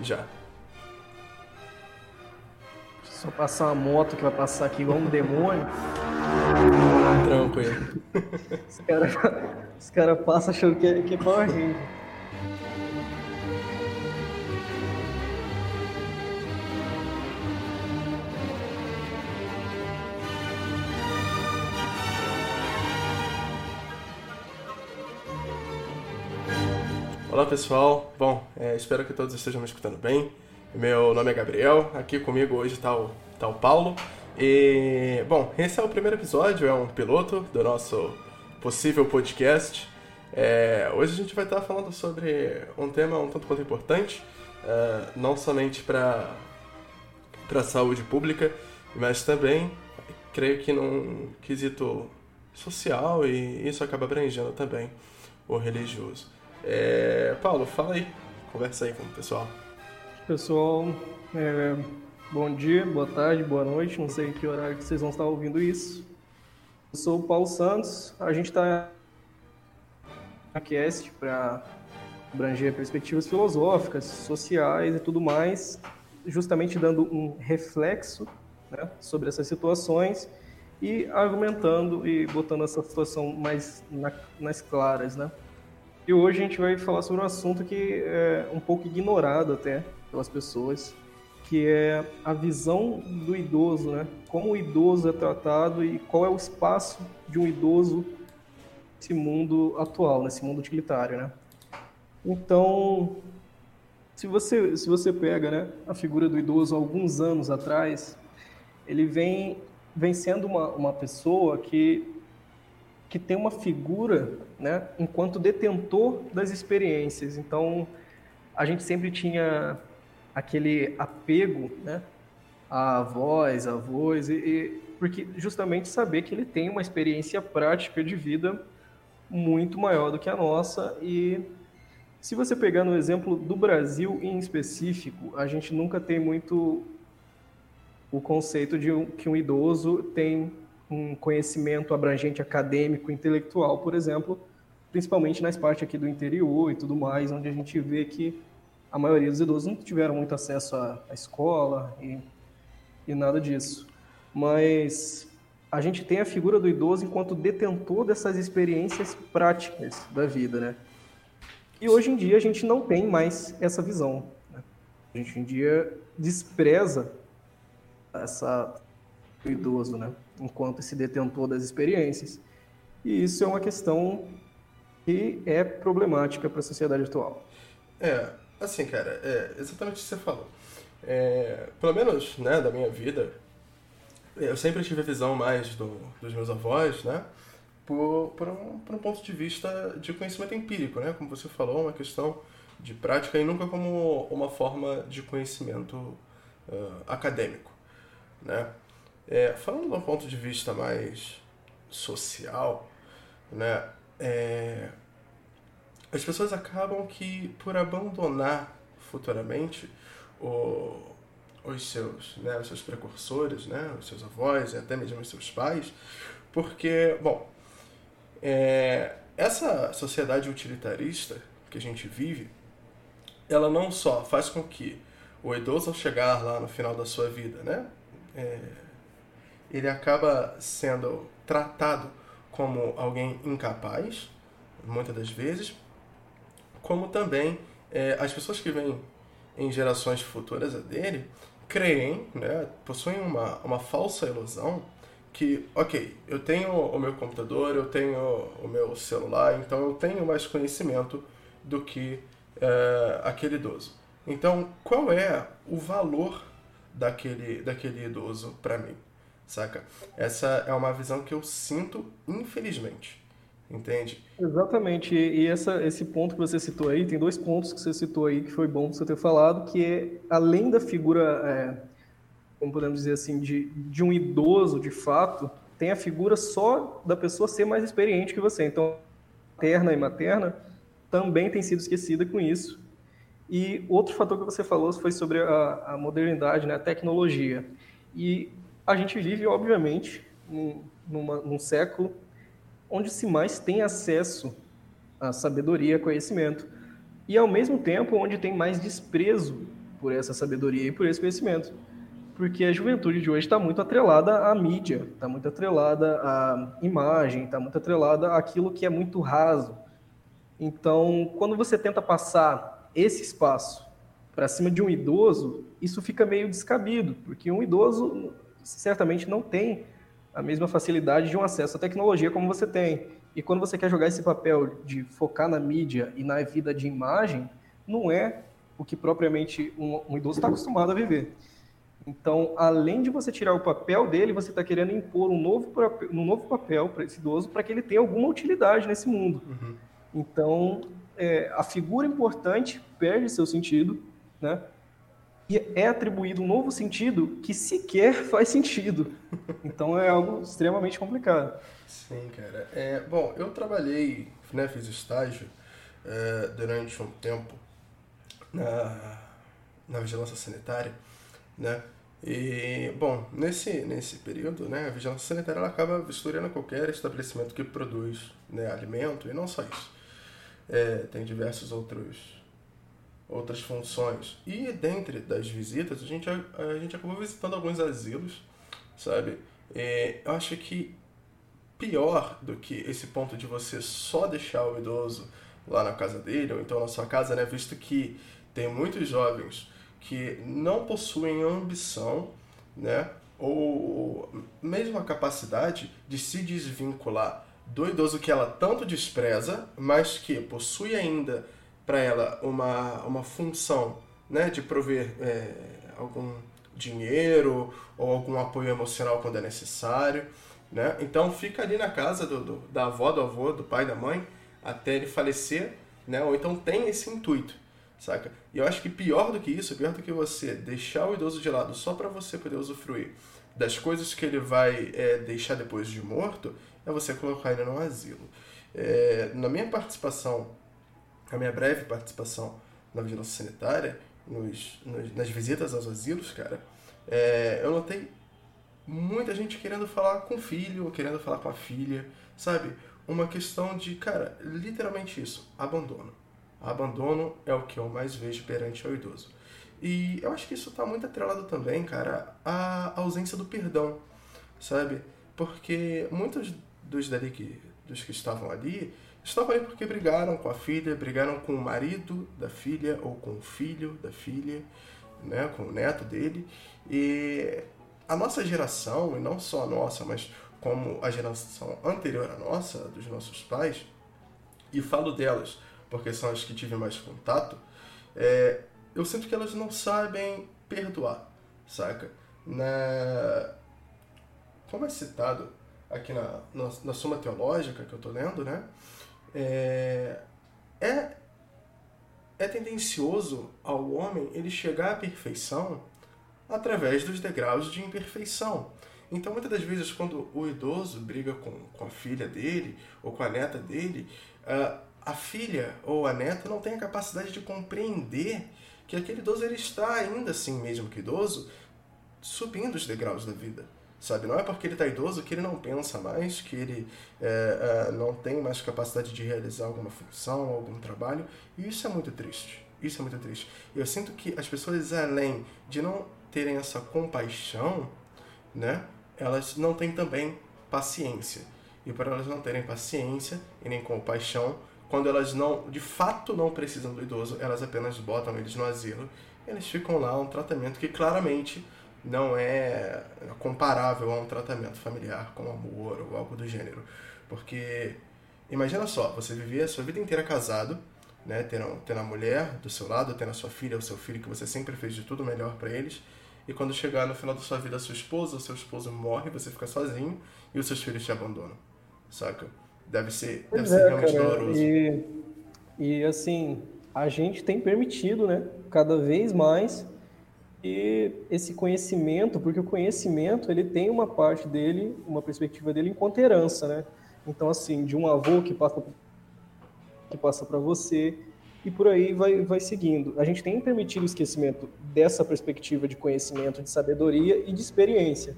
já. Só passar uma moto que vai passar aqui igual um demônio. Tranquilo. Os caras cara passam achando que é, que é Power Ranger. Pessoal, bom, é, espero que todos estejam me escutando bem. Meu nome é Gabriel, aqui comigo hoje está o, tá o Paulo. E, bom, esse é o primeiro episódio, é um piloto do nosso possível podcast. É, hoje a gente vai estar falando sobre um tema um tanto quanto importante, é, não somente para a saúde pública, mas também, creio que num quesito social e isso acaba abrangendo também o religioso. É, Paulo, fala aí, conversa aí com o pessoal. Pessoal, é, bom dia, boa tarde, boa noite, não sei que horário que vocês vão estar ouvindo isso. Eu sou o Paulo Santos, a gente está na cast para abranger perspectivas filosóficas, sociais e tudo mais, justamente dando um reflexo né, sobre essas situações e argumentando e botando essa situação mais na, nas claras, né? E hoje a gente vai falar sobre um assunto que é um pouco ignorado até pelas pessoas, que é a visão do idoso, né? Como o idoso é tratado e qual é o espaço de um idoso nesse mundo atual, nesse mundo utilitário, né? Então, se você se você pega, né, a figura do idoso alguns anos atrás, ele vem vem sendo uma, uma pessoa que que tem uma figura, né, enquanto detentor das experiências. Então, a gente sempre tinha aquele apego, né, à avós, avós, e, e, porque justamente saber que ele tem uma experiência prática de vida muito maior do que a nossa e se você pegar no exemplo do Brasil em específico, a gente nunca tem muito o conceito de que um idoso tem um conhecimento abrangente acadêmico, intelectual, por exemplo, principalmente nas partes aqui do interior e tudo mais, onde a gente vê que a maioria dos idosos não tiveram muito acesso à, à escola e, e nada disso. Mas a gente tem a figura do idoso enquanto detentor dessas experiências práticas da vida, né? E hoje em dia a gente não tem mais essa visão. Né? A gente hoje em dia despreza essa idoso, né? Enquanto esse detentor das experiências. E isso é uma questão que é problemática para a sociedade atual. É, assim, cara, é exatamente o que você falou. É, pelo menos, né, da minha vida, eu sempre tive a visão mais do, dos meus avós, né, por, por, um, por um ponto de vista de conhecimento empírico, né, como você falou, uma questão de prática e nunca como uma forma de conhecimento uh, acadêmico, né. É, falando de um ponto de vista mais social, né, é, as pessoas acabam que, por abandonar futuramente o, os, seus, né, os seus precursores, né, os seus avós e até mesmo os seus pais, porque, bom, é, essa sociedade utilitarista que a gente vive, ela não só faz com que o idoso ao chegar lá no final da sua vida, né, é, ele acaba sendo tratado como alguém incapaz, muitas das vezes, como também é, as pessoas que vêm em gerações futuras a dele creem, né, possuem uma, uma falsa ilusão que, ok, eu tenho o meu computador, eu tenho o meu celular, então eu tenho mais conhecimento do que é, aquele idoso. Então, qual é o valor daquele, daquele idoso para mim? Saca? Essa é uma visão que eu sinto, infelizmente. Entende? Exatamente. E essa, esse ponto que você citou aí, tem dois pontos que você citou aí que foi bom você ter falado, que é além da figura, é, como podemos dizer assim, de, de um idoso de fato, tem a figura só da pessoa ser mais experiente que você. Então, materna e materna também tem sido esquecida com isso. E outro fator que você falou foi sobre a, a modernidade, né, a tecnologia. E a gente vive, obviamente, num, numa, num século onde se mais tem acesso à sabedoria, conhecimento, e ao mesmo tempo onde tem mais desprezo por essa sabedoria e por esse conhecimento. Porque a juventude de hoje está muito atrelada à mídia, está muito atrelada à imagem, está muito atrelada àquilo que é muito raso. Então, quando você tenta passar esse espaço para cima de um idoso, isso fica meio descabido, porque um idoso certamente não tem a mesma facilidade de um acesso à tecnologia como você tem. E quando você quer jogar esse papel de focar na mídia e na vida de imagem, não é o que propriamente um, um idoso está acostumado a viver. Então, além de você tirar o papel dele, você está querendo impor um novo, um novo papel para esse idoso para que ele tenha alguma utilidade nesse mundo. Uhum. Então, é, a figura importante perde seu sentido, né? E é atribuído um novo sentido que sequer faz sentido. Então é algo extremamente complicado. Sim, cara. É, bom, eu trabalhei, né, fiz estágio é, durante um tempo na, na vigilância sanitária, né? E, bom, nesse, nesse período, né, a vigilância sanitária ela acaba vistoriando qualquer estabelecimento que produz né, alimento, e não só isso. É, tem diversos outros outras funções. E dentre das visitas, a gente, a, a gente acabou visitando alguns asilos, sabe? É, eu acho que pior do que esse ponto de você só deixar o idoso lá na casa dele, ou então na sua casa, né? Visto que tem muitos jovens que não possuem ambição, né? Ou mesmo a capacidade de se desvincular do idoso que ela tanto despreza, mas que possui ainda para ela uma, uma função né, de prover é, algum dinheiro ou algum apoio emocional quando é necessário. Né? Então fica ali na casa do, do, da avó, do avô, do pai, da mãe, até ele falecer, né? ou então tem esse intuito, saca? E eu acho que pior do que isso, pior do que você deixar o idoso de lado só para você poder usufruir das coisas que ele vai é, deixar depois de morto, é você colocar ele no asilo. É, na minha participação a minha breve participação na vigilância sanitária, nos, nos, nas visitas aos asilos, cara, é, eu notei muita gente querendo falar com o filho, querendo falar com a filha, sabe? Uma questão de, cara, literalmente isso, abandono. Abandono é o que eu mais vejo perante ao idoso. E eu acho que isso está muito atrelado também, cara, à ausência do perdão, sabe? Porque muitos dos dali que, dos que estavam ali Estavam ali porque brigaram com a filha, brigaram com o marido da filha ou com o filho da filha, né, com o neto dele. E a nossa geração, e não só a nossa, mas como a geração anterior à nossa, dos nossos pais, e falo delas porque são as que tive mais contato, é, eu sinto que elas não sabem perdoar, saca? Na... Como é citado aqui na, na, na Suma Teológica que eu tô lendo, né? É, é, é tendencioso ao homem ele chegar à perfeição através dos degraus de imperfeição. Então, muitas das vezes, quando o idoso briga com, com a filha dele ou com a neta dele, uh, a filha ou a neta não tem a capacidade de compreender que aquele idoso ele está ainda assim, mesmo que idoso, subindo os degraus da vida sabe? Não é porque ele está idoso que ele não pensa mais, que ele é, é, não tem mais capacidade de realizar alguma função, algum trabalho. E isso é muito triste. Isso é muito triste. Eu sinto que as pessoas, além de não terem essa compaixão, né, elas não têm também paciência. E por elas não terem paciência e nem compaixão, quando elas não, de fato não precisam do idoso, elas apenas botam eles no asilo. Eles ficam lá um tratamento que claramente não é comparável a um tratamento familiar com amor ou algo do gênero. Porque imagina só, você vivia a sua vida inteira casado, né, tendo, tendo a mulher do seu lado, tendo a sua filha ou seu filho que você sempre fez de tudo melhor para eles, e quando chegar no final da sua vida a sua esposa ou seu esposo morre, você fica sozinho e os seus filhos te abandonam, saca? Deve ser, deve ser é, realmente cara, doloroso. E, e assim, a gente tem permitido, né, cada vez mais e esse conhecimento, porque o conhecimento ele tem uma parte dele, uma perspectiva dele enquanto herança, né? Então assim, de um avô que passa que passa para você e por aí vai, vai seguindo. A gente tem permitido o esquecimento dessa perspectiva de conhecimento, de sabedoria e de experiência.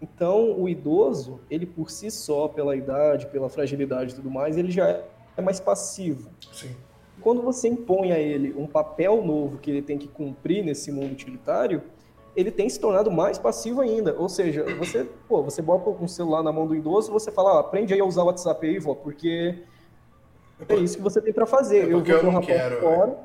Então, o idoso, ele por si só, pela idade, pela fragilidade e tudo mais, ele já é mais passivo. Sim. Quando você impõe a ele um papel novo que ele tem que cumprir nesse mundo utilitário, ele tem se tornado mais passivo ainda. Ou seja, você, pô, você bota um celular na mão do idoso, você fala, ah, aprende aí a usar o WhatsApp aí, vó, porque é isso que você tem para fazer. É eu, eu não quero. Fora.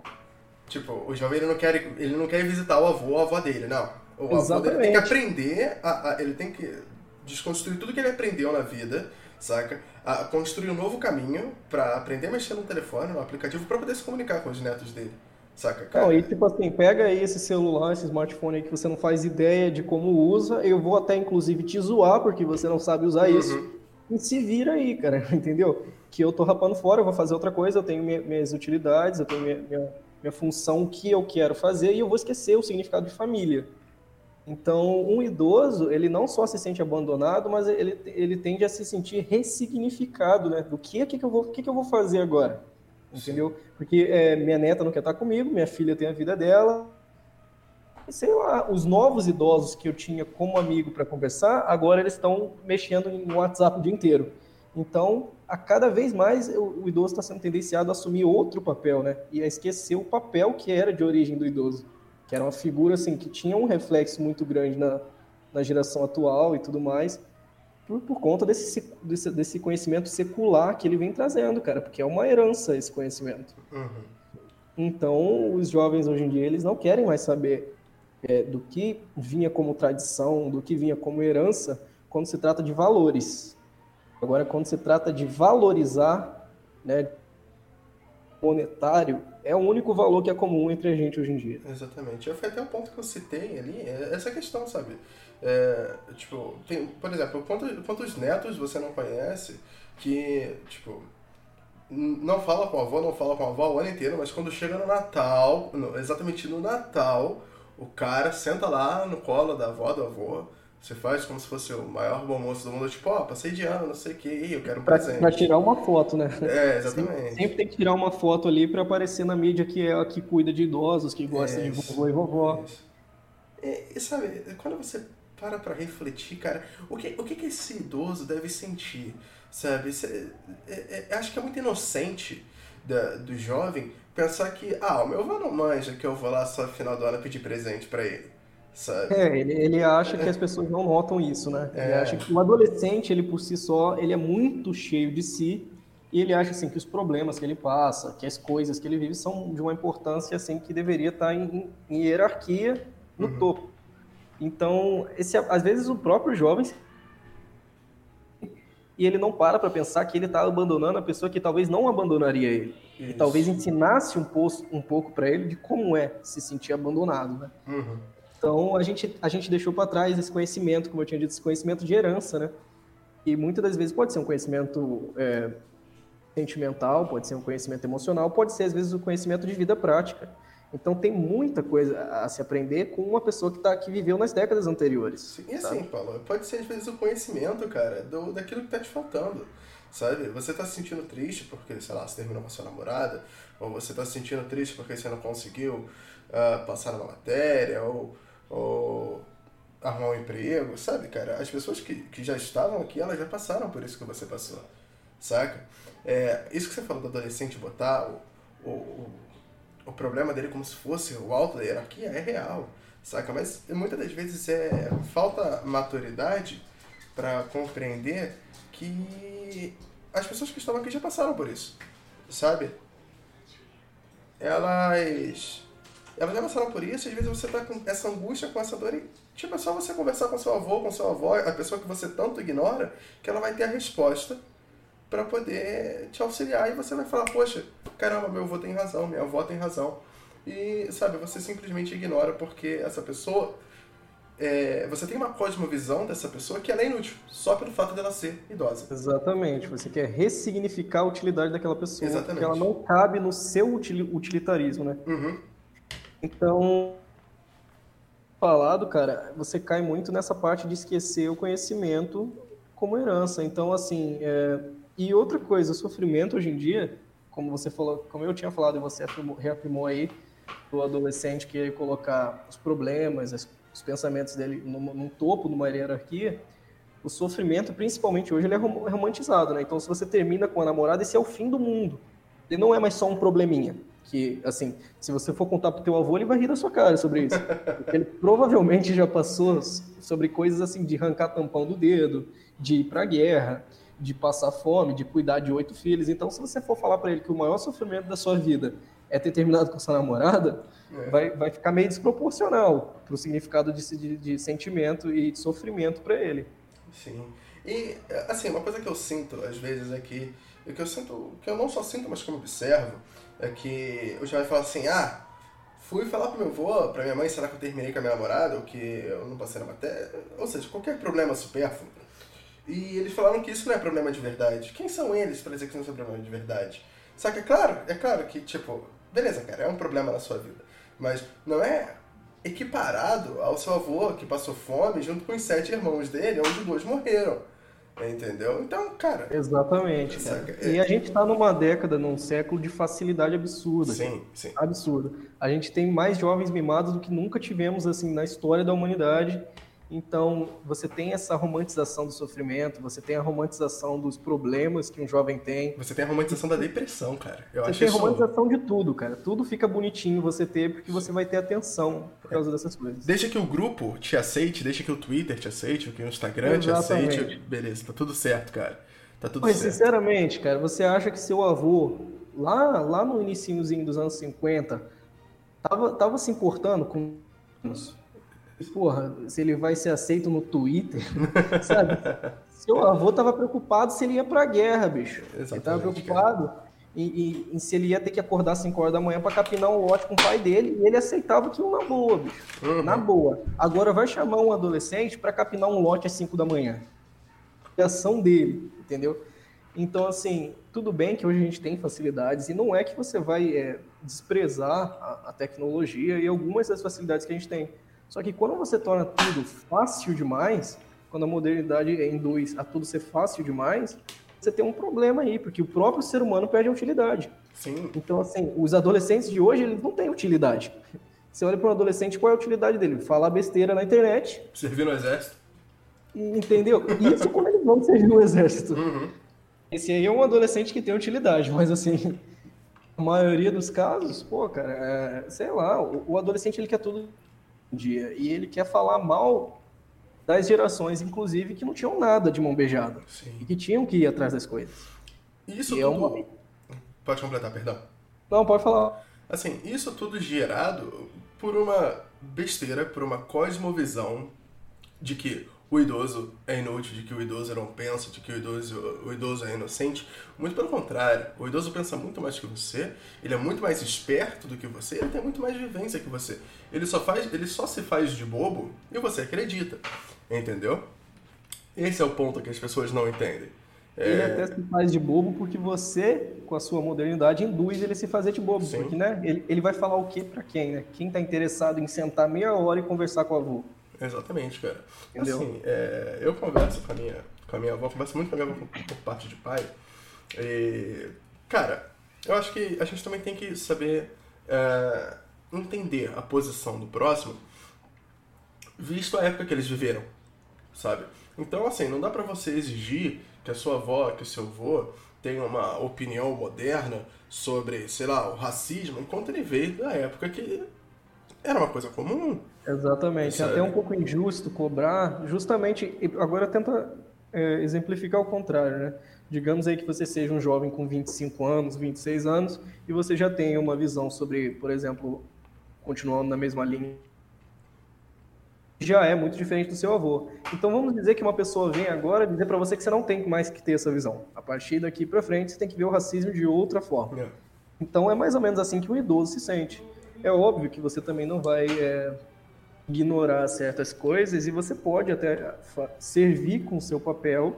Tipo, o jovem ele não quer, ele não quer visitar o avô ou a avó dele, não. O avô dele tem que aprender, a, a, ele tem que desconstruir tudo que ele aprendeu na vida, saca? A construir um novo caminho para aprender a mexer no telefone, no aplicativo, para poder se comunicar com os netos dele. Saca, cara? Não, e tipo assim, pega aí esse celular, esse smartphone aí que você não faz ideia de como usa, eu vou até inclusive te zoar porque você não sabe usar uhum. isso. E se vira aí, cara, entendeu? Que eu tô rapando fora, eu vou fazer outra coisa, eu tenho minhas utilidades, eu tenho minha, minha, minha função, que eu quero fazer, e eu vou esquecer o significado de família. Então, um idoso, ele não só se sente abandonado, mas ele, ele tende a se sentir ressignificado, né? Do que, que, que, eu, vou, que, que eu vou fazer agora? entendeu? Porque é, minha neta não quer estar comigo, minha filha tem a vida dela. E, sei lá, os novos idosos que eu tinha como amigo para conversar, agora eles estão mexendo no WhatsApp o dia inteiro. Então, a cada vez mais o, o idoso está sendo tendenciado a assumir outro papel, né? E a esquecer o papel que era de origem do idoso, que era uma figura assim que tinha um reflexo muito grande na, na geração atual e tudo mais por, por conta desse, desse, desse, conhecimento secular que ele vem trazendo, cara, porque é uma herança esse conhecimento. Uhum. Então, os jovens hoje em dia, eles não querem mais saber é, do que vinha como tradição, do que vinha como herança, quando se trata de valores. Agora, quando se trata de valorizar, né, monetário, é o único valor que é comum entre a gente hoje em dia. Exatamente. Foi até o ponto que eu citei ali, é essa questão, sabe? É, tipo, tem, por exemplo, quantos, quantos netos você não conhece que, tipo, não fala com a avó, não fala com a avó o ano inteiro, mas quando chega no Natal, no, exatamente no Natal, o cara senta lá no colo da avó, do avô, você faz como se fosse o maior bom moço do mundo, tipo, ó, oh, passei de ano, não sei o que, eu quero um pra, presente. Pra tirar uma foto, né? É, exatamente. Sempre, sempre, tem que tirar uma foto ali pra aparecer na mídia que é a que cuida de idosos, que gosta é de vovô e vovó. É, e sabe, quando você para pra refletir, cara. O que, o que, que esse idoso deve sentir, sabe? É, é, é, acho que é muito inocente da, do jovem pensar que, ah, o meu avô não manja que eu vou lá só no final do ano pedir presente para ele. Sabe? É, ele, ele acha que as pessoas não notam isso, né? Ele é. acha que o adolescente, ele por si só, ele é muito cheio de si e ele acha assim que os problemas que ele passa, que as coisas que ele vive são de uma importância assim que deveria estar em, em hierarquia no uhum. topo. Então, esse, às vezes o próprio jovem e ele não para para pensar que ele está abandonando a pessoa que talvez não abandonaria ele. Isso. E talvez ensinasse um, pouco, um pouco para ele de como é se sentir abandonado, né? Uhum. Então, a gente, a gente deixou para trás esse conhecimento, como eu tinha dito, esse conhecimento de herança, né? E muitas das vezes pode ser um conhecimento é, sentimental, pode ser um conhecimento emocional, pode ser, às vezes, um conhecimento de vida prática. Então tem muita coisa a se aprender com uma pessoa que, tá, que viveu nas décadas anteriores. Sim, e assim, Paulo, pode ser às vezes o conhecimento, cara, do, daquilo que tá te faltando. Sabe? Você tá se sentindo triste porque, sei lá, você terminou com a sua namorada, ou você tá se sentindo triste porque você não conseguiu uh, passar numa matéria, ou, ou arrumar um emprego, sabe, cara? As pessoas que, que já estavam aqui, elas já passaram por isso que você passou, saca? É, isso que você falou do adolescente botar o, o o problema dele como se fosse o alto da hierarquia é real, saca? Mas muitas das vezes é falta maturidade para compreender que as pessoas que estão aqui já passaram por isso, sabe? Elas elas já passaram por isso, e às vezes você tá com essa angústia, com essa dor, e tipo, é só você conversar com seu avô, com seu avó, a pessoa que você tanto ignora, que ela vai ter a resposta para poder te auxiliar e você vai falar, poxa, caramba, meu avô tem razão, minha avó tem razão. E, sabe, você simplesmente ignora porque essa pessoa. É, você tem uma cosmovisão dessa pessoa que ela é inútil, só pelo fato dela ser idosa. Exatamente. Você quer ressignificar a utilidade daquela pessoa, Exatamente. porque ela não cabe no seu utilitarismo, né? Uhum. Então, falado, cara, você cai muito nessa parte de esquecer o conhecimento como herança. Então, assim, é, e outra coisa, o sofrimento hoje em dia, como você falou, como eu tinha falado e você reafirmou aí, do adolescente querer colocar os problemas, os pensamentos dele no, no topo de uma hierarquia, o sofrimento, principalmente hoje, ele é romantizado, né? Então, se você termina com a namorada, esse é o fim do mundo. Ele não é mais só um probleminha. Que, assim, se você for contar pro teu avô, ele vai rir da sua cara sobre isso. Porque ele provavelmente já passou sobre coisas assim de arrancar tampão do dedo, de ir pra guerra, de passar fome, de cuidar de oito filhos. Então, se você for falar para ele que o maior sofrimento da sua vida é ter terminado com sua namorada, é. vai, vai ficar meio desproporcional pro significado de, de, de sentimento e de sofrimento para ele. Sim. E, assim, uma coisa que eu sinto às vezes é que, é que eu sinto, que eu não só sinto, mas como observo, é que o vai falar assim, ah, fui falar pro meu avô, pra minha mãe, será que eu terminei com a minha namorada, ou que eu não passei na matéria, ou seja, qualquer problema supérfluo. E eles falaram que isso não é problema de verdade. Quem são eles para dizer que isso não é problema de verdade? Só que é claro, é claro que, tipo, beleza, cara, é um problema na sua vida. Mas não é equiparado ao seu avô que passou fome junto com os sete irmãos dele, onde dois morreram. Entendeu? Então, cara. Exatamente. Cara. E a gente está numa década, num século de facilidade absurda. Sim, sim. Absurda. A gente tem mais jovens mimados do que nunca tivemos assim na história da humanidade. Então, você tem essa romantização do sofrimento, você tem a romantização dos problemas que um jovem tem. Você tem a romantização da depressão, cara. Eu você acho tem a romantização de tudo, cara. Tudo fica bonitinho você ter, porque você vai ter atenção por causa dessas coisas. Deixa que o grupo te aceite, deixa que o Twitter te aceite, que o Instagram Exatamente. te aceite. Beleza, tá tudo certo, cara. Tá tudo Mas, certo. sinceramente, cara, você acha que seu avô, lá, lá no iníciozinho dos anos 50, tava, tava se importando com isso? Porra, se ele vai ser aceito no Twitter, sabe? Seu avô tava preocupado se ele ia pra guerra, bicho. Exatamente, ele tava preocupado em, em, em, se ele ia ter que acordar às 5 horas da manhã para capinar um lote com o pai dele, e ele aceitava aquilo na boa, bicho. Uhum. Na boa. Agora vai chamar um adolescente para capinar um lote às 5 da manhã. É ação dele, entendeu? Então, assim, tudo bem que hoje a gente tem facilidades, e não é que você vai é, desprezar a, a tecnologia e algumas das facilidades que a gente tem. Só que quando você torna tudo fácil demais, quando a modernidade induz a tudo ser fácil demais, você tem um problema aí, porque o próprio ser humano perde a utilidade. Sim. Então, assim, os adolescentes de hoje, eles não têm utilidade. Você olha para um adolescente, qual é a utilidade dele? Falar besteira na internet. Servir no exército. Entendeu? Isso quando eles vão servir no exército. Uhum. Esse aí é um adolescente que tem utilidade, mas assim, a maioria dos casos, pô, cara, é, sei lá, o, o adolescente ele quer tudo dia. E ele quer falar mal das gerações, inclusive, que não tinham nada de mão beijada. Sim. E que tinham que ir atrás das coisas. Isso e tudo... É uma... Pode completar, perdão. Não, pode falar. Assim, isso tudo gerado por uma besteira, por uma cosmovisão de que o idoso é inútil, de que o idoso não pensa, de que o idoso, o idoso é inocente. Muito pelo contrário, o idoso pensa muito mais que você, ele é muito mais esperto do que você, ele tem muito mais vivência que você. Ele só, faz, ele só se faz de bobo e você acredita. Entendeu? Esse é o ponto que as pessoas não entendem. Ele é... até se faz de bobo porque você, com a sua modernidade, induz ele a se fazer de bobo. Sim. Porque, né? Ele, ele vai falar o que para quem, né? Quem tá interessado em sentar meia hora e conversar com o avô? Exatamente, cara. Entendeu? Assim, é, eu converso com a minha, com a minha avó, converso muito com a minha avó por parte de pai. E, cara, eu acho que a gente também tem que saber é, entender a posição do próximo, visto a época que eles viveram, sabe? Então, assim, não dá pra você exigir que a sua avó, que o seu avô tenha uma opinião moderna sobre, sei lá, o racismo, enquanto ele veio da época que era uma coisa comum. Exatamente. É até um pouco injusto cobrar, justamente, agora tenta é, exemplificar o contrário, né? Digamos aí que você seja um jovem com 25 anos, 26 anos, e você já tenha uma visão sobre, por exemplo, continuando na mesma linha, já é muito diferente do seu avô. Então vamos dizer que uma pessoa vem agora dizer para você que você não tem mais que ter essa visão. A partir daqui para frente você tem que ver o racismo de outra forma. É. Então é mais ou menos assim que o idoso se sente. É óbvio que você também não vai é, ignorar certas coisas e você pode até servir com o seu papel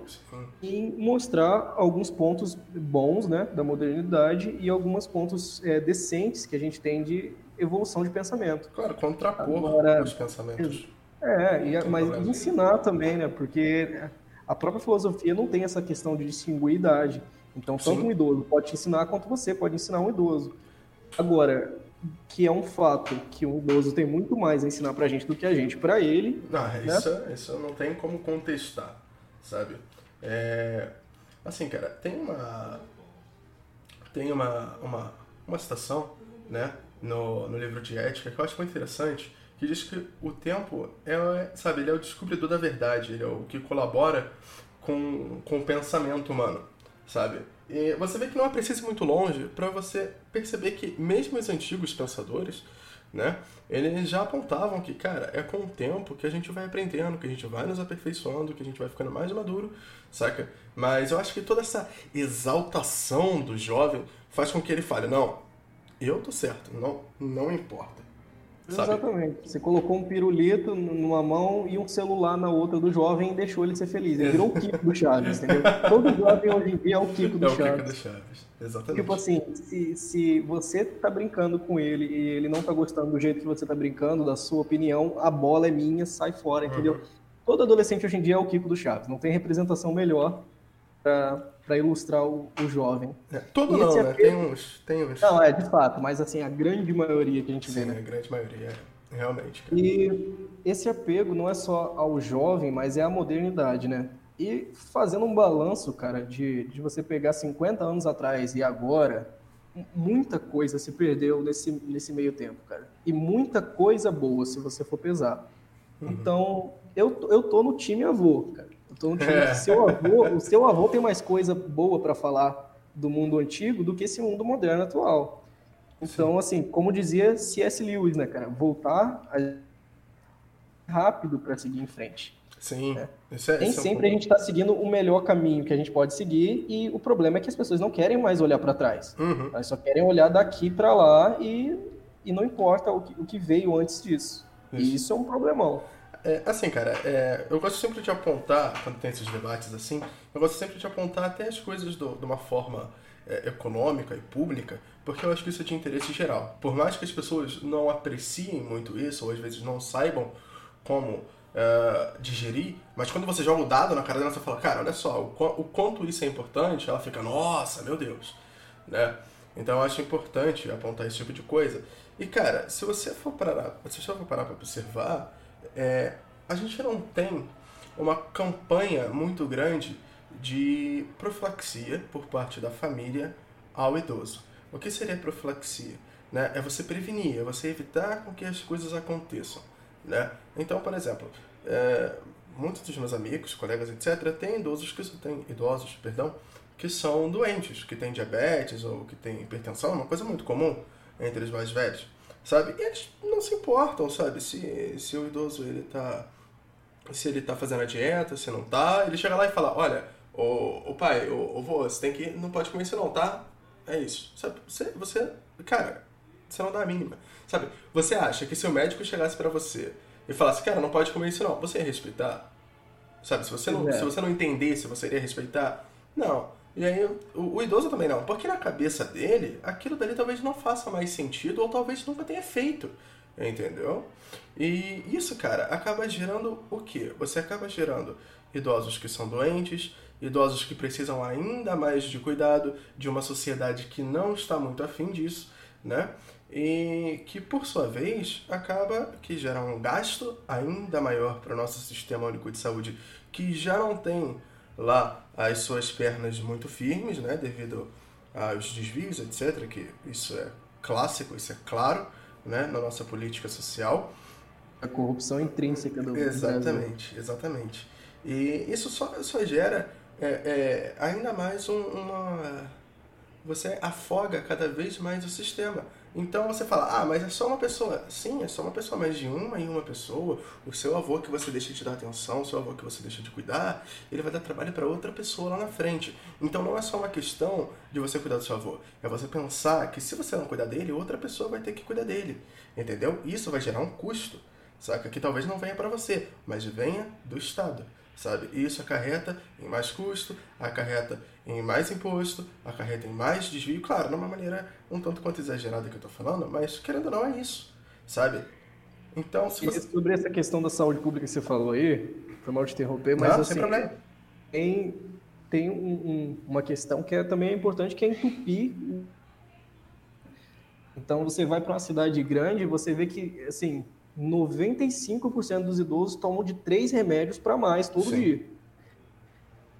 e mostrar alguns pontos bons né, da modernidade e alguns pontos é, decentes que a gente tem de evolução de pensamento. Claro, contrapor Agora, os pensamentos. É, e, mas problema. ensinar também, né? Porque a própria filosofia não tem essa questão de distinguir idade. Então, tanto Sim. um idoso pode te ensinar quanto você pode ensinar um idoso. Agora, que é um fato que o idoso tem muito mais a ensinar pra gente do que a gente pra ele. Não, né? isso, isso não tem como contestar, sabe? É, assim, cara, tem uma tem uma, uma, uma citação né, no, no livro de ética, que eu acho muito interessante, que diz que o tempo é, sabe, ele é o descobridor da verdade, ele é o que colabora com, com o pensamento humano, sabe? E você vê que não é preciso ir muito longe para você perceber que mesmo os antigos pensadores, né, eles já apontavam que, cara, é com o tempo que a gente vai aprendendo, que a gente vai nos aperfeiçoando, que a gente vai ficando mais maduro, saca? Mas eu acho que toda essa exaltação do jovem faz com que ele fale, não, eu tô certo, não, não importa. Sabe? Exatamente. Você colocou um pirulito numa mão e um celular na outra do jovem e deixou ele ser feliz. Ele virou o Kiko do Chaves, entendeu? Todo jovem hoje em dia é o Kiko do é Chaves. É o Kiko do Chaves, exatamente. Tipo assim, se, se você tá brincando com ele e ele não tá gostando do jeito que você tá brincando, da sua opinião, a bola é minha, sai fora, entendeu? Uhum. Todo adolescente hoje em dia é o Kiko do Chaves. Não tem representação melhor para ilustrar o, o jovem. É, todo não, né? Apego... Tem, uns, tem uns. Não, é, de fato, mas assim, a grande maioria que a gente Sim, vê. Sim, né? a grande maioria, realmente. Cara. E esse apego não é só ao jovem, mas é à modernidade, né? E fazendo um balanço, cara, de, de você pegar 50 anos atrás e agora, muita coisa se perdeu nesse, nesse meio tempo, cara. E muita coisa boa, se você for pesar. Uhum. Então, eu, eu tô no time avô, cara. Então, tipo, é. seu avô, o seu avô tem mais coisa boa para falar do mundo antigo do que esse mundo moderno atual. Então, Sim. assim, como dizia C.S. Lewis, né, cara? Voltar rápido para seguir em frente. Sim. Né? Esse é, Nem esse sempre é um... a gente está seguindo o melhor caminho que a gente pode seguir e o problema é que as pessoas não querem mais olhar para trás. Uhum. Elas só querem olhar daqui para lá e, e não importa o que, o que veio antes disso. Isso. E isso é um problemão. É, assim, cara, é, eu gosto sempre de apontar, quando tem esses debates assim, eu gosto sempre de apontar até as coisas do, de uma forma é, econômica e pública, porque eu acho que isso é de interesse geral. Por mais que as pessoas não apreciem muito isso, ou às vezes não saibam como é, digerir, mas quando você joga o dado na cara dela, você fala, cara, olha só, o, o quanto isso é importante, ela fica, nossa, meu Deus, né? Então eu acho importante apontar esse tipo de coisa. E, cara, se você for parar, se você for parar para observar, é, a gente não tem uma campanha muito grande de profilaxia por parte da família ao idoso. O que seria profilaxia? Né? É você prevenir, é você evitar com que as coisas aconteçam. Né? Então, por exemplo, é, muitos dos meus amigos, colegas, etc., têm idosos que têm idosos, perdão, que são doentes, que têm diabetes ou que têm hipertensão, uma coisa muito comum entre os mais velhos sabe? E eles não se importam, sabe? Se, se o idoso ele tá se ele tá fazendo a dieta, se não tá, ele chega lá e fala, olha, o, o pai, o, vô, você tem que não pode comer isso não, tá? É isso. Sabe? Você, você, cara, você não dá a mínima. Sabe? Você acha que se o médico chegasse para você e falasse, cara, não pode comer isso não, você ia respeitar? Sabe? Se você não, é. se você não entendesse, você iria respeitar? Não. E aí o, o, idoso também não, porque na cabeça dele, aquilo dali talvez não faça mais sentido ou talvez nunca tenha feito. Entendeu? E isso, cara, acaba gerando o quê? Você acaba gerando idosos que são doentes, idosos que precisam ainda mais de cuidado, de uma sociedade que não está muito afim disso, né? E que, por sua vez, acaba que gera um gasto ainda maior para o nosso sistema único de saúde, que já não tem lá as suas pernas muito firmes, né, devido aos desvios, etc., que isso é clássico, isso é claro, né, na nossa política social. A corrupção intrínseca do Exatamente, Brasil. exatamente. E isso só, só gera é, é, ainda mais um, uma... Você afoga cada vez mais o sistema. Então você fala, ah, mas é só uma pessoa. Sim, é só uma pessoa, mas de uma em uma pessoa, o seu avô que você deixa de dar atenção, o seu avô que você deixa de cuidar, ele vai dar trabalho para outra pessoa lá na frente. Então não é só uma questão de você cuidar do seu avô, é você pensar que se você não cuidar dele, outra pessoa vai ter que cuidar dele. Entendeu? Isso vai gerar um custo, saca? Que talvez não venha para você, mas venha do Estado sabe? E isso acarreta em mais custo, acarreta em mais imposto, acarreta em mais desvio, claro, de uma maneira um tanto quanto exagerada que eu estou falando, mas querendo ou não é isso, sabe? Então, se você... Sobre essa questão da saúde pública que você falou aí, foi mal te interromper, mas não, assim, sem problema. tem, tem um, um, uma questão que é, também é importante, que é entupir então você vai para uma cidade grande, você vê que assim 95% dos idosos tomam de três remédios para mais todo Sim. dia.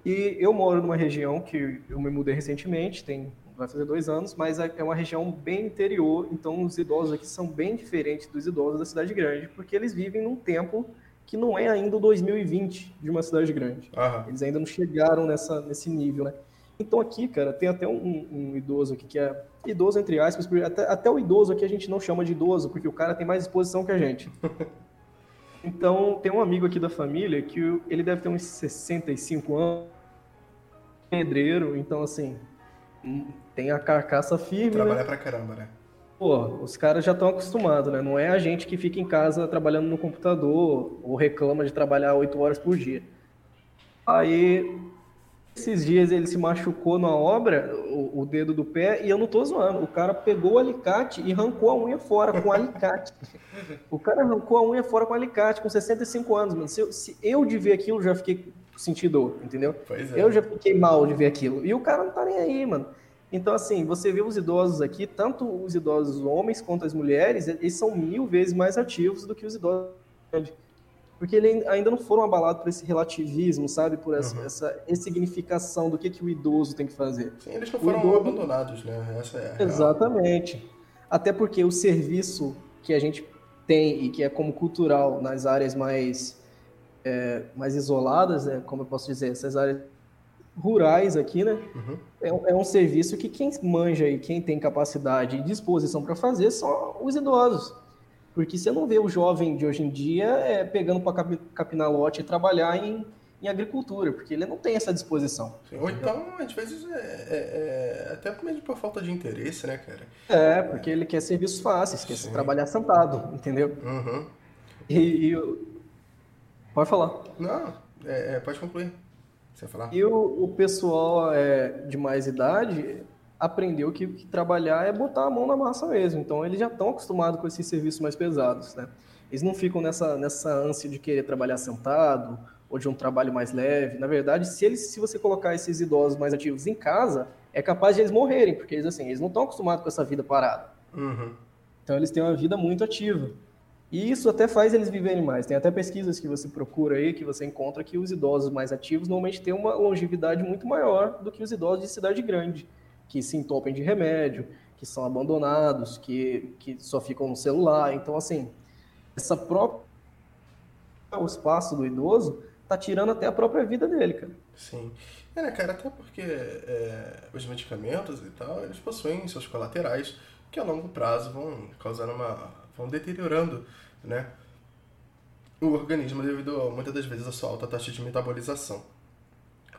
E eu moro numa região que eu me mudei recentemente, tem vai fazer dois anos, mas é, é uma região bem interior, então os idosos aqui são bem diferentes dos idosos da cidade grande, porque eles vivem num tempo que não é ainda o 2020 de uma cidade grande. Aham. Eles ainda não chegaram nessa, nesse nível, né? Então aqui, cara, tem até um, um idoso aqui que é idoso entre aspas, até, até o idoso aqui a gente não chama de idoso, porque o cara tem mais disposição que a gente. Então, tem um amigo aqui da família que ele deve ter uns 65 anos, pedreiro, então assim, hum, tem a carcaça firme, né? Trabalhar pra caramba, né? Pô, os caras já estão acostumados, né? Não é a gente que fica em casa trabalhando no computador ou reclama de trabalhar oito horas por dia. Aí, esses dias ele se machucou na obra, o, o dedo do pé, e eu não tô zoando. O cara pegou o alicate e arrancou a unha fora com o alicate. O cara arrancou a unha fora com o alicate, com 65 anos, mano. Se eu, se eu de ver aquilo, já fiquei sentindo dor, entendeu? Pois é. Eu já fiquei mal de ver aquilo. E o cara não tá nem aí, mano. Então, assim, você vê os idosos aqui, tanto os idosos homens quanto as mulheres, eles são mil vezes mais ativos do que os idosos. Porque eles ainda não foram abalados por esse relativismo, sabe? Por essa, Uhum. essa ressignificação do que, que o idoso tem que fazer. Sim, eles não O foram idoso- abandonados, né? Essa é a real. Exatamente. Até porque o serviço que a gente tem e que é como cultural nas áreas mais, é, mais isoladas, né, como eu posso dizer, essas áreas rurais aqui, né? Uhum. É, um- é um serviço que quem manja e quem tem capacidade e disposição para fazer são os idosos. Porque você não vê o jovem de hoje em dia é, pegando para capinar lote e trabalhar em, em agricultura, porque ele não tem essa disposição. Sim, Ou então, às vezes, é, é- é até mesmo por falta de interesse, né, cara? É, porque ele quer serviços fáceis, quer trabalhar sentado, entendeu? Uhum. E, e pode falar. Não, é, é, pode concluir. Você falar? E o, o pessoal é, de mais idade aprendeu que, que trabalhar é botar a mão na massa mesmo. Então eles já estão acostumados com esses serviços mais pesados, né? Eles não ficam nessa, nessa ânsia de querer trabalhar sentado ou de um trabalho mais leve. Na verdade, se, eles, se você colocar esses idosos mais ativos em casa, é capaz de eles morrerem, porque eles, assim, eles não estão acostumados com essa vida parada. Uhum. Então eles têm uma vida muito ativa. E isso até faz eles viverem mais. Tem até pesquisas que você procura aí, que você encontra que os idosos mais ativos normalmente têm uma longevidade muito maior do que os idosos de cidade grande, que se entopem de remédio, que são abandonados, que, que só ficam no celular. Então, assim, essa própria o espaço do idoso tá tirando até a própria vida dele, cara. Sim. É, né, cara, até porque é, os medicamentos e tal, eles possuem seus colaterais que a longo prazo vão causando uma. vão deteriorando, né? O organismo devido, muitas das vezes, à sua alta taxa de metabolização.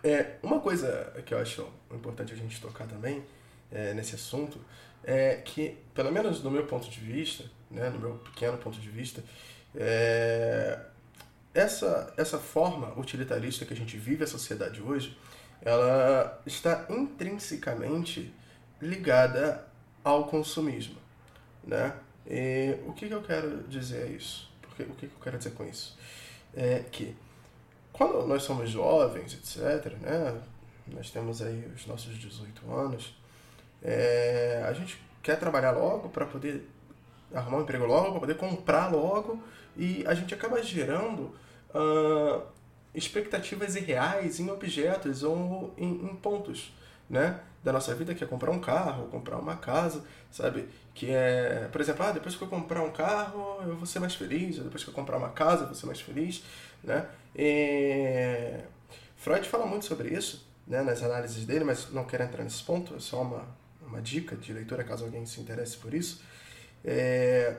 É, uma coisa que eu acho importante a gente tocar também é, nesse assunto é que, pelo menos do meu ponto de vista, né, no meu pequeno ponto de vista, é, essa, essa forma utilitarista que a gente vive a sociedade hoje, ela está intrinsecamente ligada ao consumismo, né? E o que, que eu quero dizer é isso? Porque, o que, que eu quero dizer com isso? É que quando nós somos jovens, etc., né? Nós temos aí os nossos 18 anos, é, a gente quer trabalhar logo para poder arrumar um emprego logo, para poder comprar logo, e a gente acaba gerando ah, expectativas irreais em objetos ou em, em pontos, né? Da nossa vida, que é comprar um carro, comprar uma casa, sabe? Que é, por exemplo, ah, depois que eu comprar um carro, eu vou ser mais feliz, depois que eu comprar uma casa, eu vou ser mais feliz, né? E... Freud fala muito sobre isso, né, nas análises dele, mas não quero entrar nesse ponto, é só uma, uma dica de leitura, caso alguém se interesse por isso. É...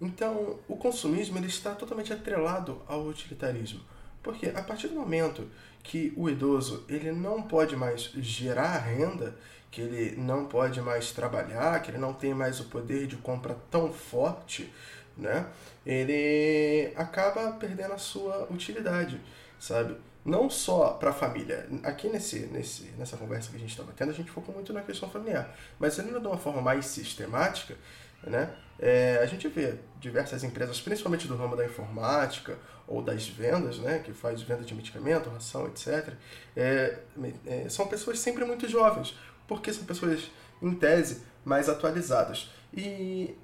Então, o consumismo ele está totalmente atrelado ao utilitarismo. Porque a partir do momento que o idoso ele não pode mais gerar renda, que ele não pode mais trabalhar, que ele não tem mais o poder de compra tão forte, né? ele acaba perdendo a sua utilidade, sabe? Não só para a família. Aqui nesse, nesse, nessa conversa que a gente estava tendo, a gente focou muito na questão familiar. Mas ainda de uma forma mais sistemática, né? É, a gente vê diversas empresas, principalmente do ramo da informática ou das vendas, né, que faz venda de medicamento, ração, etc. É, é, são pessoas sempre muito jovens, porque são pessoas, em tese, mais atualizadas. E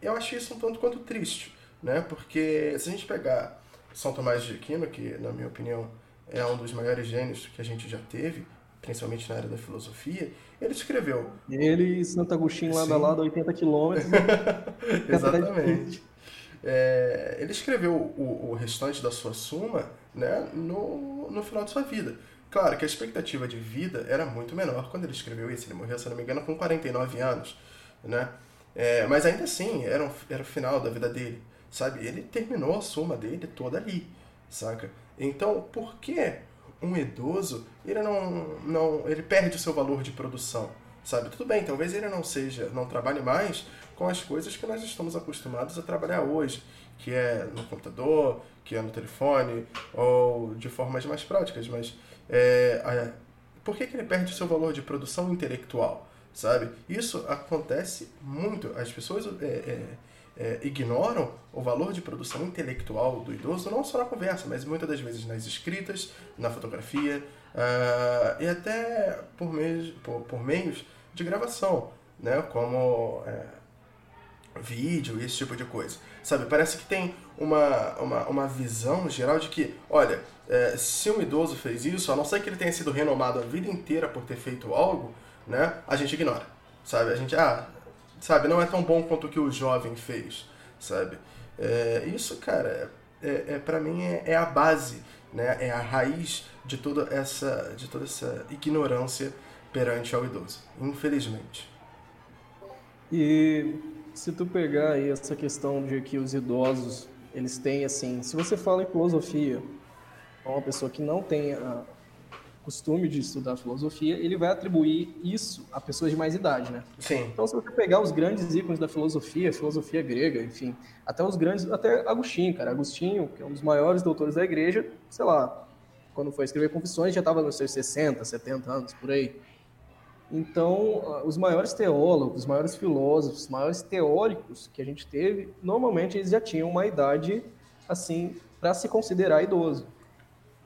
eu acho isso um tanto quanto triste, né, porque se a gente pegar São Tomás de Aquino, que na minha opinião é um dos maiores gênios que a gente já teve, principalmente na área da filosofia, ele escreveu. Ele e Santo Agostinho lado a lado, 80 quilômetros. Exatamente. É, ele escreveu o, o, restante da sua suma né, no, no final de sua vida. Claro que a expectativa de vida era muito menor quando ele escreveu isso. Ele morreu, se não me engano, com 49 anos. Né? É, mas ainda assim, era, um, era o final da vida dele. Sabe? Ele terminou a suma dele toda ali. Saca? Então, por que um idoso ele não, não ele perde o seu valor de produção? Sabe? Tudo bem, talvez ele não seja, não trabalhe mais com as coisas que nós estamos acostumados a trabalhar hoje, que é no computador, que é no telefone, ou de formas mais práticas, mas é, é, por que, que ele perde o seu valor de produção intelectual? Sabe? Isso acontece muito. As pessoas é, é, é, ignoram o valor de produção intelectual do idoso, não só na conversa, mas muitas das vezes nas escritas, na fotografia uh, e até por meios, por, por meios de gravação, né? como é, vídeo e esse tipo de coisa. Sabe, parece que tem uma, uma, uma visão geral de que, olha, é, se um idoso fez isso, a não ser que ele tenha sido renomado a vida inteira por ter feito algo, né, a gente ignora, sabe? A gente, ah, sabe, não é tão bom quanto o que o jovem fez, sabe? É, isso, cara, é, é para mim é, é, a base, né? É a raiz de toda essa, de toda essa ignorância perante ao idoso, infelizmente. E se tu pegar aí essa questão de que os idosos, eles têm assim, se você fala em filosofia, uma pessoa que não tem a costume de estudar filosofia, ele vai atribuir isso a pessoas de mais idade, né? Sim. Então, se você pegar os grandes ícones da filosofia, filosofia grega, enfim, até os grandes, até Agostinho, cara, Agostinho, que é um dos maiores doutores da igreja, sei lá, quando foi escrever Confissões já estava nos seus 60, 70 anos, por aí. Então, os maiores teólogos, os maiores filósofos, os maiores teóricos que a gente teve, normalmente eles já tinham uma idade assim para se considerar idoso.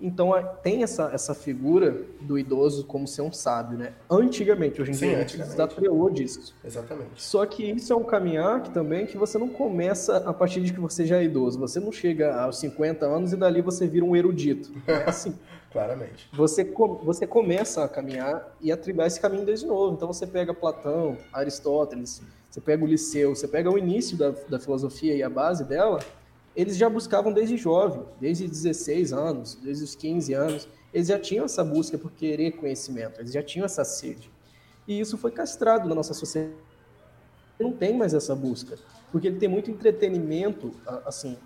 Então tem essa, essa figura do idoso como ser um sábio, né? Antigamente, hoje em Sim, dia, a gente desatrelou disso. Exatamente. Só que isso é um caminhar que também que você não começa a partir de que você já é idoso. Você não chega aos 50 anos e dali você vira um erudito. É assim. Claramente. Você, você começa a caminhar e a trilhar esse caminho desde novo. Então você pega Platão, Aristóteles, você pega o Liceu, você pega o início da, da filosofia e a base dela, eles já buscavam desde jovem, desde 16 anos, desde os 15 anos, eles já tinham essa busca por querer conhecimento, eles já tinham essa sede. E isso foi castrado na nossa sociedade. Não tem mais essa busca, porque ele tem muito entretenimento, assim,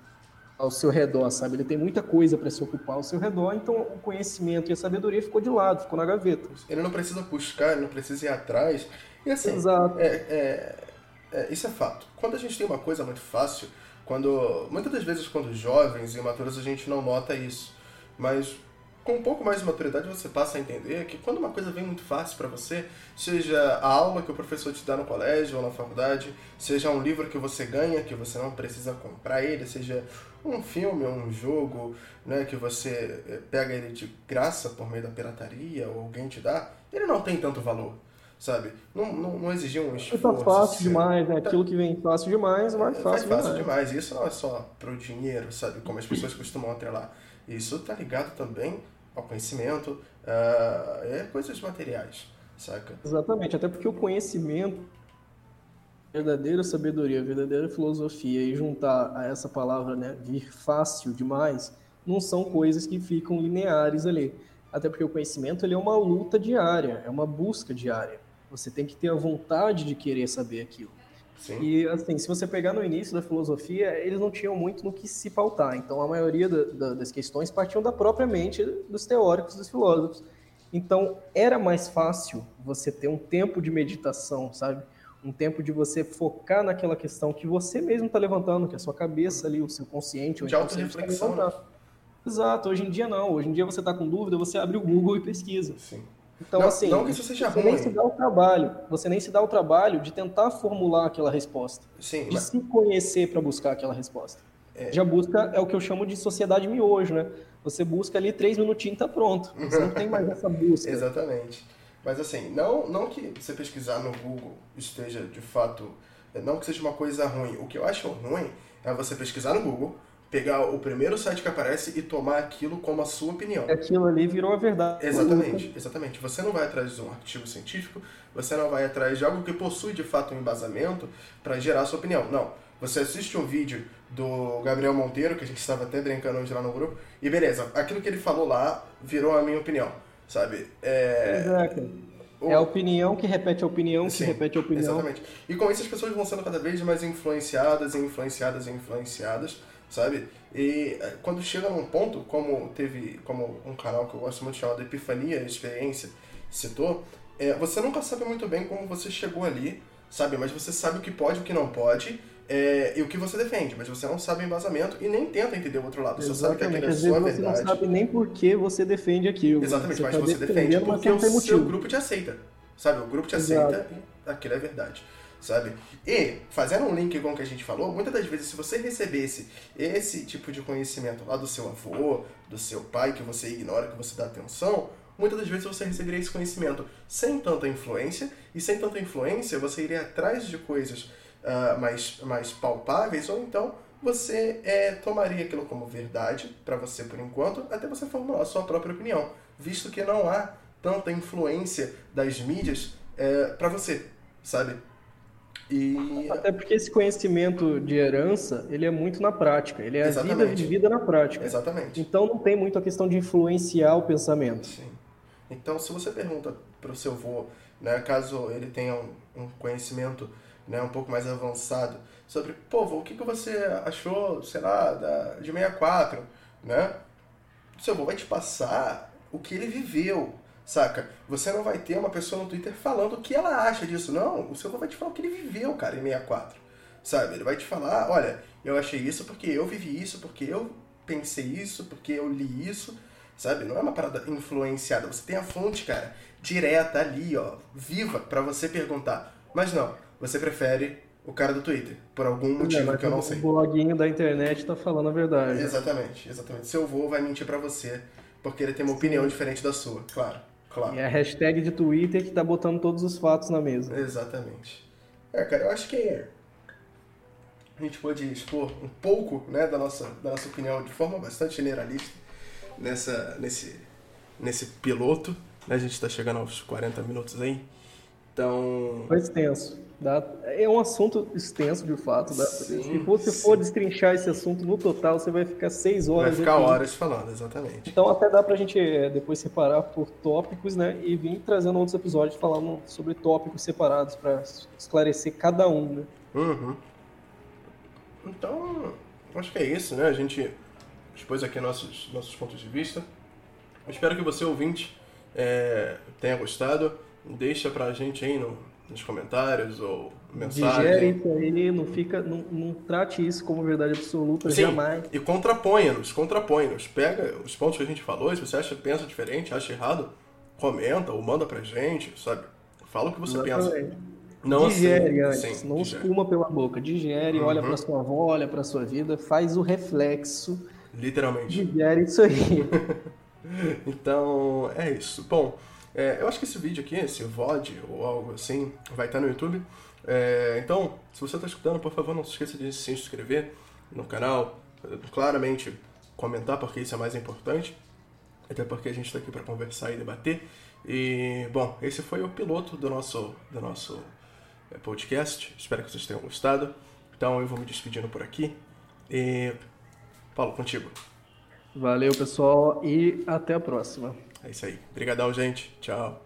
ao seu redor, sabe? Ele tem muita coisa para se ocupar ao seu redor, então o conhecimento e a sabedoria ficou de lado, ficou na gaveta. Ele não precisa buscar, ele não precisa ir atrás. E assim, Exato. É, é, é, isso é fato. Quando a gente tem uma coisa muito fácil, quando muitas das vezes quando jovens e imaturos a gente não nota isso, mas com um pouco mais de maturidade você passa a entender que quando uma coisa vem muito fácil para você, seja a aula que o professor te dá no colégio ou na faculdade, seja um livro que você ganha, que você não precisa comprar ele, seja um filme ou um jogo, né, que você eh, pega ele de graça por meio da pirataria ou alguém te dá, ele não tem tanto valor, sabe? Não, não, não exigia um esforço. Tá fácil demais, né? Aquilo que vem fácil demais vai fácil, vai fácil demais. demais. Isso não é só pro dinheiro, sabe? Como as pessoas costumam atrelar. Isso tá ligado também ao conhecimento, uh, é coisas materiais, saca? Exatamente, até porque o conhecimento, verdadeira sabedoria, verdadeira filosofia e juntar a essa palavra, né, vir fácil demais, não são coisas que ficam lineares ali. Até porque o conhecimento ele é uma luta diária, é uma busca diária. Você tem que ter a vontade de querer saber aquilo. Sim. E assim, se você pegar no início da filosofia, eles não tinham muito no que se pautar. Então, a maioria da, da, das questões partiam da própria mente dos teóricos, dos filósofos. Então, era mais fácil você ter um tempo de meditação, sabe? Um tempo de você focar naquela questão que você mesmo está levantando, que é a sua cabeça ali, o seu consciente, o de auto-reflexão. Né? Exato. Hoje em dia não. Hoje em dia você está com dúvida, você abre o Google e pesquisa. Sim. Então, não, assim, não que isso seja você ruim. nem se dá o trabalho, você nem se dá o trabalho de tentar formular aquela resposta, Sim, de mas... se conhecer para buscar aquela resposta. É. Já busca é o que eu chamo de sociedade miojo, né? Você busca ali três minutinhos e tá pronto. Você não tem mais essa busca. Exatamente. Mas assim, não, não que você pesquisar no Google esteja de fato, não que seja uma coisa ruim. O que eu acho ruim é você pesquisar no Google, pegar o primeiro site que aparece e tomar aquilo como a sua opinião. Aquilo ali virou a verdade. Exatamente, exatamente. Você não vai atrás de um artigo científico, você não vai atrás de algo que possui de fato um embasamento para gerar sua opinião. Não. Você assiste um vídeo do Gabriel Monteiro, que a gente estava até brincando hoje lá no grupo, e beleza, aquilo que ele falou lá virou a minha opinião, sabe? É... Exato. É a opinião que repete a opinião, Sim, que repete a opinião. Exatamente. E com isso as pessoas vão sendo cada vez mais influenciadas, e influenciadas, e influenciadas, sabe? E eh, quando chega num ponto, como teve, como um canal que eu gosto muito chamado Epifania Experiência citou, é, você nunca sabe muito bem como você chegou ali, sabe? Mas você sabe o que pode e o que não pode, é, e o que você defende, mas você não sabe o embasamento e nem tenta entender o outro lado. Você Exatamente. sabe que aquilo é sua verdade. Você não sabe nem por que você defende aquilo. Exatamente, você mas tá você defende porque o motivo. seu grupo te aceita. Sabe, o grupo te Exato. aceita e aquilo é verdade. Sabe? E, fazendo um link com o que a gente falou, muitas das vezes, se você recebesse esse tipo de conhecimento lá do seu avô, do seu pai, que você ignora, que você dá atenção, muitas das vezes você receberia esse conhecimento sem tanta influência, e sem tanta influência você iria atrás de coisas uh, mais, mais palpáveis, ou então você é, tomaria aquilo como verdade para você por enquanto, até você formular a sua própria opinião, visto que não há tanta influência das mídias é, para você, sabe? E... Até porque esse conhecimento de herança, ele é muito na prática, ele é Exatamente. a vida vivida na prática. Exatamente. Então não tem muito a questão de influenciar o pensamento. Sim. Então se você pergunta para o seu avô, né, caso ele tenha um, um conhecimento né, um pouco mais avançado, sobre, pô, o que, que você achou, sei lá, da, de 64, né? O seu avô vai te passar o que ele viveu, saca? Você não vai ter uma pessoa no Twitter falando o que ela acha disso, não. O seu vai te falar o que ele viveu, cara, em 64, sabe? Ele vai te falar, olha, eu achei isso porque eu vivi isso, porque eu pensei isso, porque eu li isso, sabe? Não é uma parada influenciada. Você tem a fonte, cara, direta ali, ó, viva, para você perguntar. Mas não, você prefere o cara do Twitter, por algum é, motivo é, que eu não sei. O bloguinho da internet tá falando a verdade. Exatamente, exatamente. Seu avô vai mentir para você porque ele tem uma opinião diferente da sua, claro, claro. E é a hashtag de Twitter que tá botando todos os fatos na mesa. Exatamente. É, cara, eu acho que a gente pode expor um pouco, né, da nossa, da nossa opinião de forma bastante generalista nessa, nesse, nesse piloto. Né? A gente está chegando aos 40 minutos aí. Então. Foi extenso. Dá, é um assunto extenso, de fato. Dá, sim, se você sim. for destrinchar esse assunto no total, você vai ficar seis horas. Vai ficar aqui. horas falando, exatamente. Então até dá pra gente é, depois separar por tópicos, né? E vir trazendo outros episódios falando sobre tópicos separados para esclarecer cada um, né? Uhum. Então, acho que é isso, né? A gente expôs aqui nossos, nossos pontos de vista. espero que você, ouvinte, é, tenha gostado. Deixa pra gente aí no, nos comentários ou mensagem. Digere isso aí, não, fica, não, não trate isso como verdade absoluta, Sim, jamais. E contraponha-nos, contraponha-nos. Pega os pontos que a gente falou, se você acha pensa diferente, acha errado, comenta ou manda pra gente, sabe? Fala o que você Exatamente. pensa. Não digere assim, antes, sim, não digere. espuma pela boca. Digere, uhum. olha para sua avó, olha para sua vida, faz o reflexo. Literalmente. Digere isso aí. então, é isso. Bom, é, eu acho que esse vídeo aqui, esse VOD ou algo assim, vai estar no YouTube. É, então, se você está escutando, por favor, não se esqueça de se inscrever no canal. Claramente, comentar, porque isso é mais importante. Até porque a gente está aqui para conversar e debater. E, bom, esse foi o piloto do nosso, do nosso é, podcast. Espero que vocês tenham gostado. Então, eu vou me despedindo por aqui. E, Paulo, contigo. Valeu, pessoal, e até a próxima. É isso aí. Obrigadão, gente. Tchau.